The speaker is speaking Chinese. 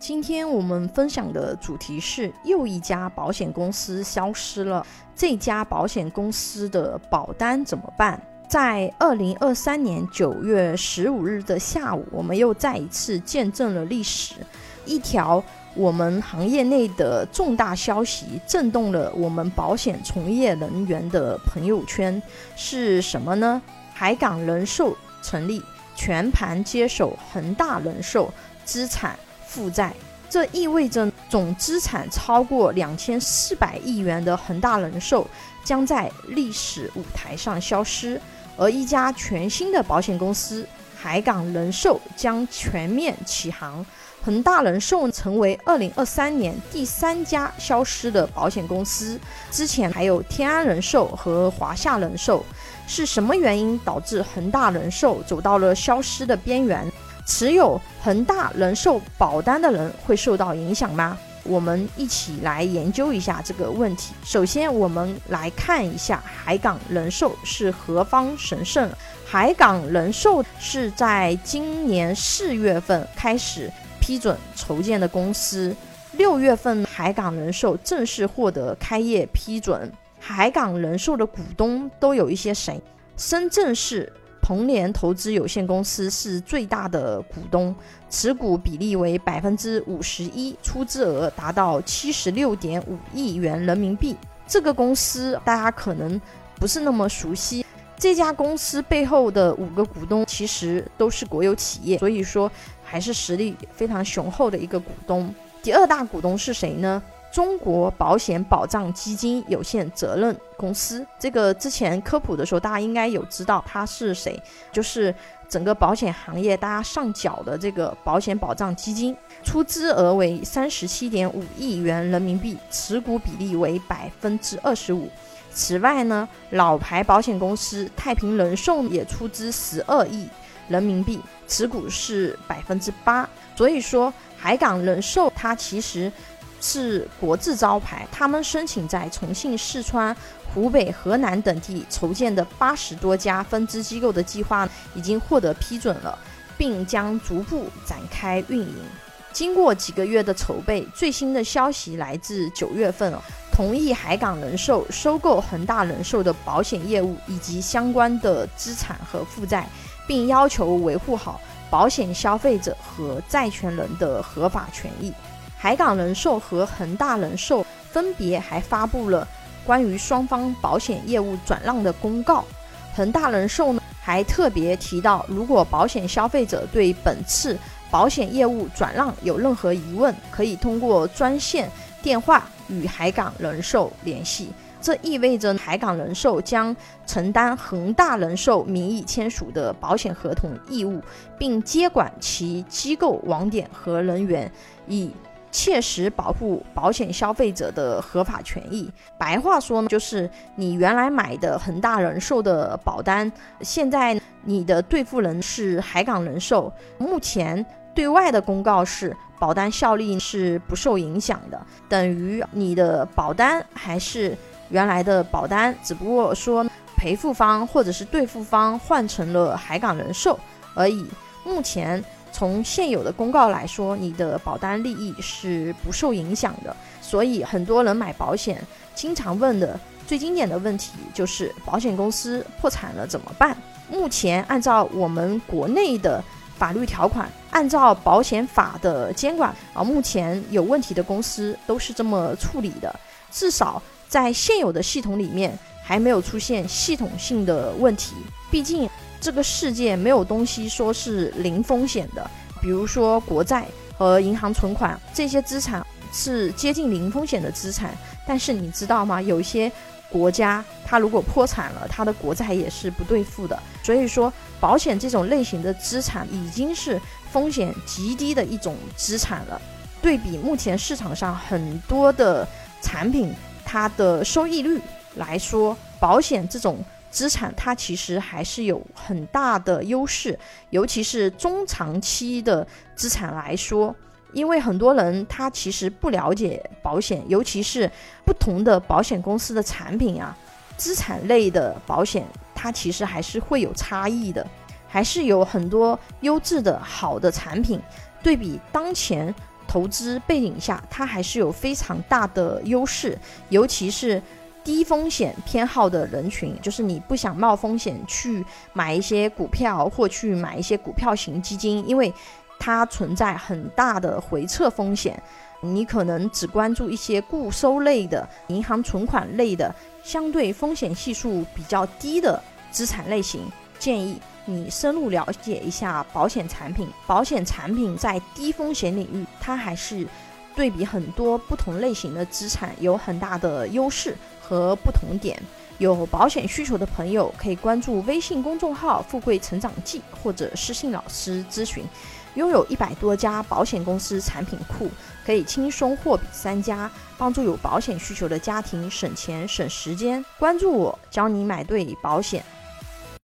今天我们分享的主题是又一家保险公司消失了，这家保险公司的保单怎么办？在二零二三年九月十五日的下午，我们又再一次见证了历史，一条我们行业内的重大消息震动了我们保险从业人员的朋友圈，是什么呢？海港人寿成立，全盘接手恒大人寿资产。负债，这意味着总资产超过两千四百亿元的恒大人寿将在历史舞台上消失，而一家全新的保险公司海港人寿将全面起航。恒大人寿成为二零二三年第三家消失的保险公司，之前还有天安人寿和华夏人寿。是什么原因导致恒大人寿走到了消失的边缘？持有恒大人寿保单的人会受到影响吗？我们一起来研究一下这个问题。首先，我们来看一下海港人寿是何方神圣。海港人寿是在今年四月份开始批准筹建的公司，六月份海港人寿正式获得开业批准。海港人寿的股东都有一些谁？深圳市。红联投资有限公司是最大的股东，持股比例为百分之五十一，出资额达到七十六点五亿元人民币。这个公司大家可能不是那么熟悉，这家公司背后的五个股东其实都是国有企业，所以说还是实力非常雄厚的一个股东。第二大股东是谁呢？中国保险保障基金有限责任公司，这个之前科普的时候，大家应该有知道它是谁，就是整个保险行业大家上缴的这个保险保障基金，出资额为三十七点五亿元人民币，持股比例为百分之二十五。此外呢，老牌保险公司太平人寿也出资十二亿人民币，持股是百分之八。所以说，海港人寿它其实。是国字招牌，他们申请在重庆、四川、湖北、河南等地筹建的八十多家分支机构的计划已经获得批准了，并将逐步展开运营。经过几个月的筹备，最新的消息来自九月份，同意海港人寿收购恒大人寿的保险业务以及相关的资产和负债，并要求维护好保险消费者和债权人的合法权益。海港人寿和恒大人寿分别还发布了关于双方保险业务转让的公告。恒大人寿呢还特别提到，如果保险消费者对本次保险业务转让有任何疑问，可以通过专线电话与海港人寿联系。这意味着海港人寿将承担恒大人寿名义签署的保险合同义务，并接管其机构网点和人员，以。切实保护保险消费者的合法权益。白话说呢，就是你原来买的恒大人寿的保单，现在你的兑付人是海港人寿。目前对外的公告是，保单效力是不受影响的，等于你的保单还是原来的保单，只不过说赔付方或者是兑付方换成了海港人寿而已。目前。从现有的公告来说，你的保单利益是不受影响的，所以很多人买保险经常问的最经典的问题就是保险公司破产了怎么办？目前按照我们国内的法律条款，按照保险法的监管啊，目前有问题的公司都是这么处理的，至少在现有的系统里面还没有出现系统性的问题，毕竟。这个世界没有东西说是零风险的，比如说国债和银行存款这些资产是接近零风险的资产。但是你知道吗？有些国家它如果破产了，它的国债也是不兑付的。所以说，保险这种类型的资产已经是风险极低的一种资产了。对比目前市场上很多的产品，它的收益率来说，保险这种。资产它其实还是有很大的优势，尤其是中长期的资产来说，因为很多人他其实不了解保险，尤其是不同的保险公司的产品啊，资产类的保险它其实还是会有差异的，还是有很多优质的好的产品。对比当前投资背景下，它还是有非常大的优势，尤其是低风险偏好的人群，就是你不想冒风险去买一些股票或去买一些股票型基金，因为它存在很大的回撤风险。你可能只关注一些固收类的、银行存款类的，相对风险系数比较低的资产类型，建议你深入了解一下保险产品。保险产品在低风险领域，它还是对比很多不同类型的资产有很大的优势和不同点。有保险需求的朋友可以关注微信公众号“富贵成长记”或者私信老师咨询。拥有一百多家保险公司产品库，可以轻松货比三家，帮助有保险需求的家庭省钱省时间。关注我，教你买对保险。